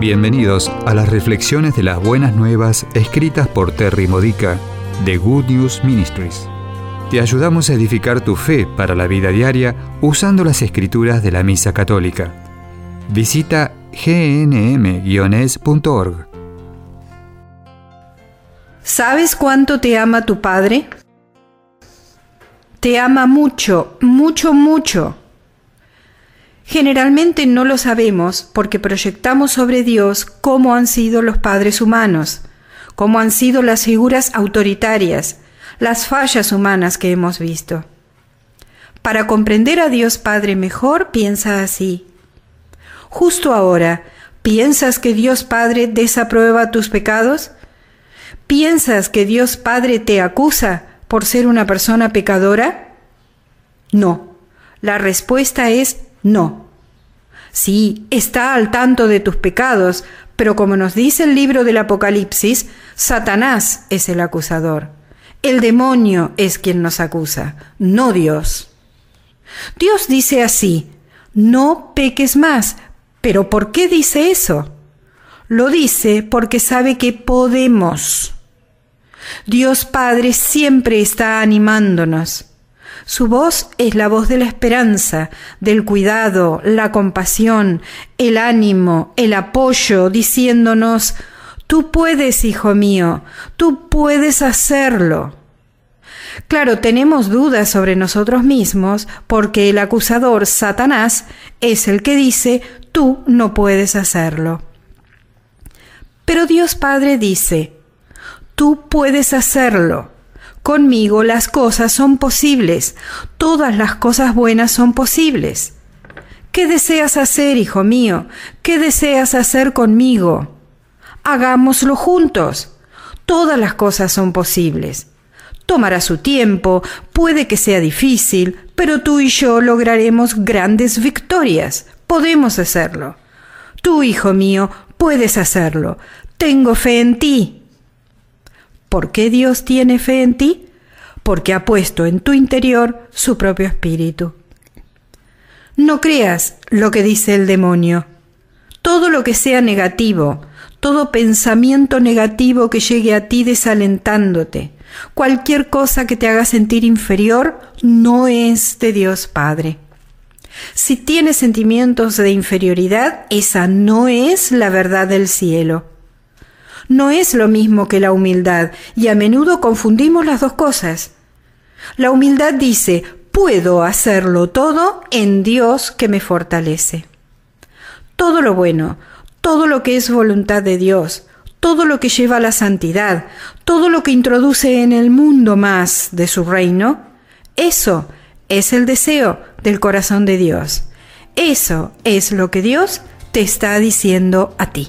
Bienvenidos a las reflexiones de las buenas nuevas escritas por Terry Modica de Good News Ministries. Te ayudamos a edificar tu fe para la vida diaria usando las escrituras de la Misa Católica. Visita gnm-es.org. ¿Sabes cuánto te ama tu Padre? Te ama mucho, mucho, mucho. Generalmente no lo sabemos porque proyectamos sobre Dios cómo han sido los padres humanos, cómo han sido las figuras autoritarias, las fallas humanas que hemos visto. Para comprender a Dios Padre mejor, piensa así. Justo ahora, ¿piensas que Dios Padre desaprueba tus pecados? ¿Piensas que Dios Padre te acusa por ser una persona pecadora? No. La respuesta es no. Sí, está al tanto de tus pecados, pero como nos dice el libro del Apocalipsis, Satanás es el acusador. El demonio es quien nos acusa, no Dios. Dios dice así, no peques más, pero ¿por qué dice eso? Lo dice porque sabe que podemos. Dios Padre siempre está animándonos. Su voz es la voz de la esperanza, del cuidado, la compasión, el ánimo, el apoyo, diciéndonos, tú puedes, hijo mío, tú puedes hacerlo. Claro, tenemos dudas sobre nosotros mismos porque el acusador, Satanás, es el que dice, tú no puedes hacerlo. Pero Dios Padre dice, tú puedes hacerlo. Conmigo las cosas son posibles, todas las cosas buenas son posibles. ¿Qué deseas hacer, hijo mío? ¿Qué deseas hacer conmigo? Hagámoslo juntos. Todas las cosas son posibles. Tomará su tiempo, puede que sea difícil, pero tú y yo lograremos grandes victorias. Podemos hacerlo. Tú, hijo mío, puedes hacerlo. Tengo fe en ti. ¿Por qué Dios tiene fe en ti? Porque ha puesto en tu interior su propio espíritu. No creas lo que dice el demonio. Todo lo que sea negativo, todo pensamiento negativo que llegue a ti desalentándote, cualquier cosa que te haga sentir inferior, no es de Dios Padre. Si tienes sentimientos de inferioridad, esa no es la verdad del cielo no es lo mismo que la humildad y a menudo confundimos las dos cosas. La humildad dice, puedo hacerlo todo en Dios que me fortalece. Todo lo bueno, todo lo que es voluntad de Dios, todo lo que lleva a la santidad, todo lo que introduce en el mundo más de su reino, eso es el deseo del corazón de Dios. Eso es lo que Dios te está diciendo a ti.